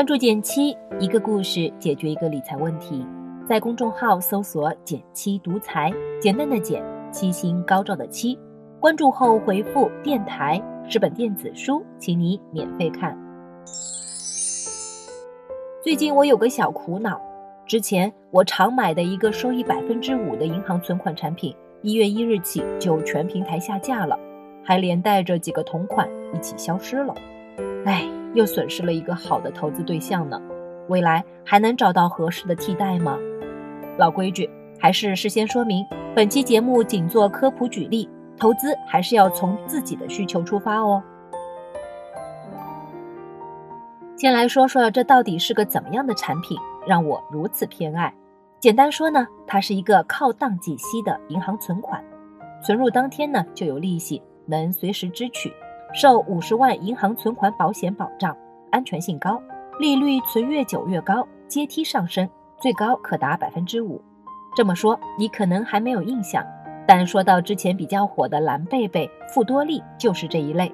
关注减七，一个故事解决一个理财问题。在公众号搜索“减七独裁，简单的减，七星高照的七。关注后回复“电台”是本电子书，请你免费看。最近我有个小苦恼，之前我常买的一个收益百分之五的银行存款产品，一月一日起就全平台下架了，还连带着几个同款一起消失了。哎，又损失了一个好的投资对象呢。未来还能找到合适的替代吗？老规矩，还是事先说明，本期节目仅做科普举例，投资还是要从自己的需求出发哦。先来说说这到底是个怎么样的产品，让我如此偏爱。简单说呢，它是一个靠档计息的银行存款，存入当天呢就有利息，能随时支取。受五十万银行存款保险保障，安全性高，利率存越久越高，阶梯上升，最高可达百分之五。这么说你可能还没有印象，但说到之前比较火的蓝贝贝、富多利，就是这一类。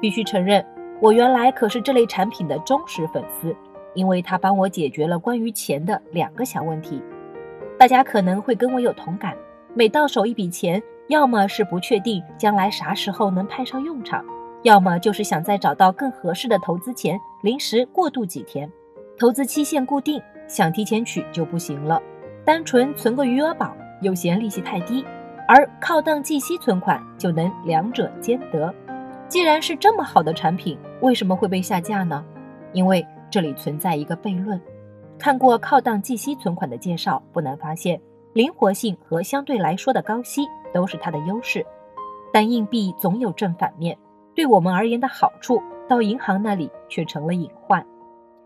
必须承认，我原来可是这类产品的忠实粉丝，因为它帮我解决了关于钱的两个小问题。大家可能会跟我有同感，每到手一笔钱，要么是不确定将来啥时候能派上用场。要么就是想在找到更合适的投资前临时过渡几天，投资期限固定，想提前取就不行了。单纯存个余额宝又嫌利息太低，而靠档计息存款就能两者兼得。既然是这么好的产品，为什么会被下架呢？因为这里存在一个悖论。看过靠档计息存款的介绍，不难发现，灵活性和相对来说的高息都是它的优势，但硬币总有正反面。对我们而言的好处，到银行那里却成了隐患。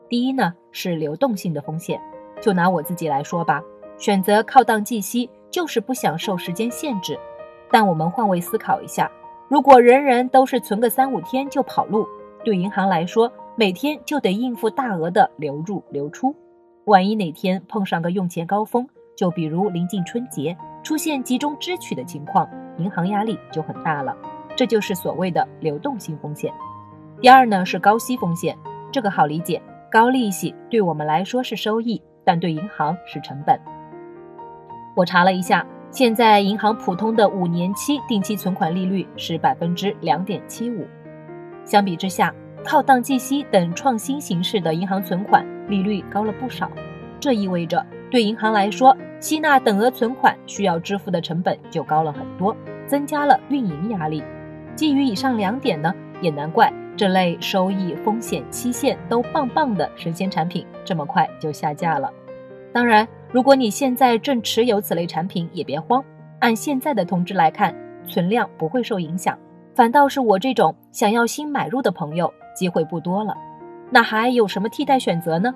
第一呢，是流动性的风险。就拿我自己来说吧，选择靠档计息就是不想受时间限制。但我们换位思考一下，如果人人都是存个三五天就跑路，对银行来说，每天就得应付大额的流入流出。万一哪天碰上个用钱高峰，就比如临近春节，出现集中支取的情况，银行压力就很大了。这就是所谓的流动性风险。第二呢是高息风险，这个好理解，高利息对我们来说是收益，但对银行是成本。我查了一下，现在银行普通的五年期定期存款利率是百分之两点七五，相比之下，靠档计息等创新形式的银行存款利率高了不少。这意味着对银行来说，吸纳等额存款需要支付的成本就高了很多，增加了运营压力。基于以上两点呢，也难怪这类收益、风险、期限都棒棒的神仙产品这么快就下架了。当然，如果你现在正持有此类产品，也别慌。按现在的通知来看，存量不会受影响，反倒是我这种想要新买入的朋友，机会不多了。那还有什么替代选择呢？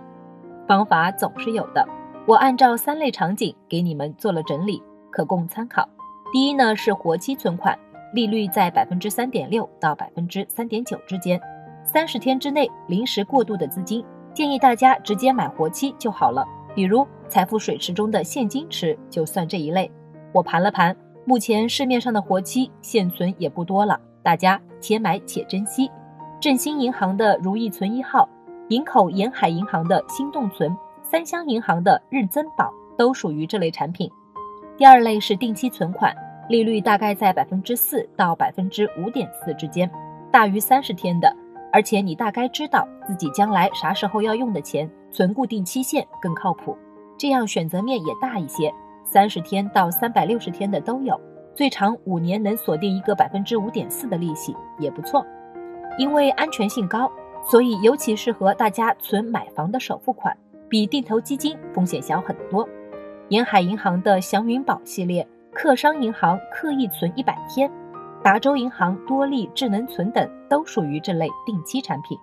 方法总是有的，我按照三类场景给你们做了整理，可供参考。第一呢是活期存款。利率在百分之三点六到百分之三点九之间，三十天之内临时过渡的资金，建议大家直接买活期就好了。比如财富水池中的现金池就算这一类。我盘了盘，目前市面上的活期现存也不多了，大家且买且珍惜。振兴银行的如意存一号，营口沿海银行的心动存，三湘银行的日增宝都属于这类产品。第二类是定期存款。利率大概在百分之四到百分之五点四之间，大于三十天的，而且你大概知道自己将来啥时候要用的钱，存固定期限更靠谱，这样选择面也大一些。三十天到三百六十天的都有，最长五年能锁定一个百分之五点四的利息也不错。因为安全性高，所以尤其适合大家存买房的首付款，比定投基金风险小很多。沿海银行的祥云宝系列。客商银行刻意存一百天，达州银行多利智能存等都属于这类定期产品。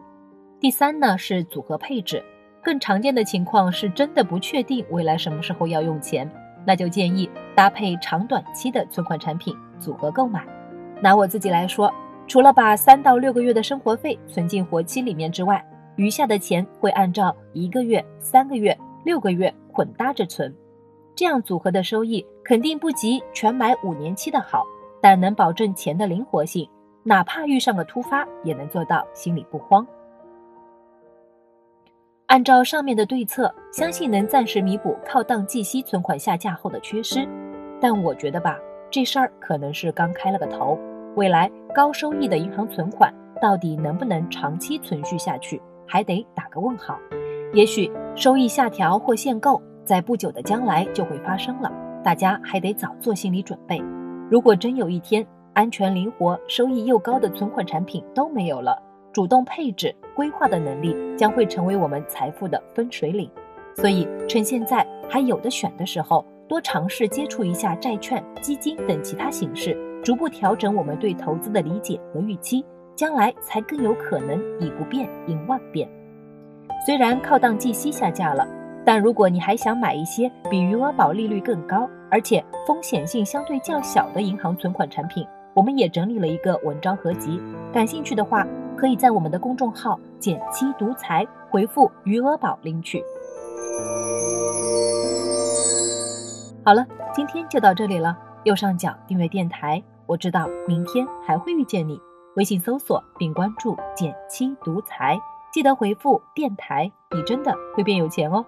第三呢是组合配置，更常见的情况是真的不确定未来什么时候要用钱，那就建议搭配长短期的存款产品组合购买。拿我自己来说，除了把三到六个月的生活费存进活期里面之外，余下的钱会按照一个月、三个月、六个月混搭着存。这样组合的收益肯定不及全买五年期的好，但能保证钱的灵活性，哪怕遇上个突发，也能做到心里不慌。按照上面的对策，相信能暂时弥补靠档计息存款下架后的缺失。但我觉得吧，这事儿可能是刚开了个头，未来高收益的银行存款到底能不能长期存续下去，还得打个问号。也许收益下调或限购，在不久的将来就会发生了，大家还得早做心理准备。如果真有一天，安全、灵活、收益又高的存款产品都没有了，主动配置、规划的能力将会成为我们财富的分水岭。所以，趁现在还有的选的时候，多尝试接触一下债券、基金等其他形式，逐步调整我们对投资的理解和预期，将来才更有可能以不变应万变。虽然靠档计息下架了，但如果你还想买一些比余额宝利率更高，而且风险性相对较小的银行存款产品，我们也整理了一个文章合集。感兴趣的话，可以在我们的公众号“减七独裁”回复“余额宝”领取。好了，今天就到这里了。右上角订阅电台，我知道明天还会遇见你。微信搜索并关注“减七独裁”。记得回复电台，你真的会变有钱哦。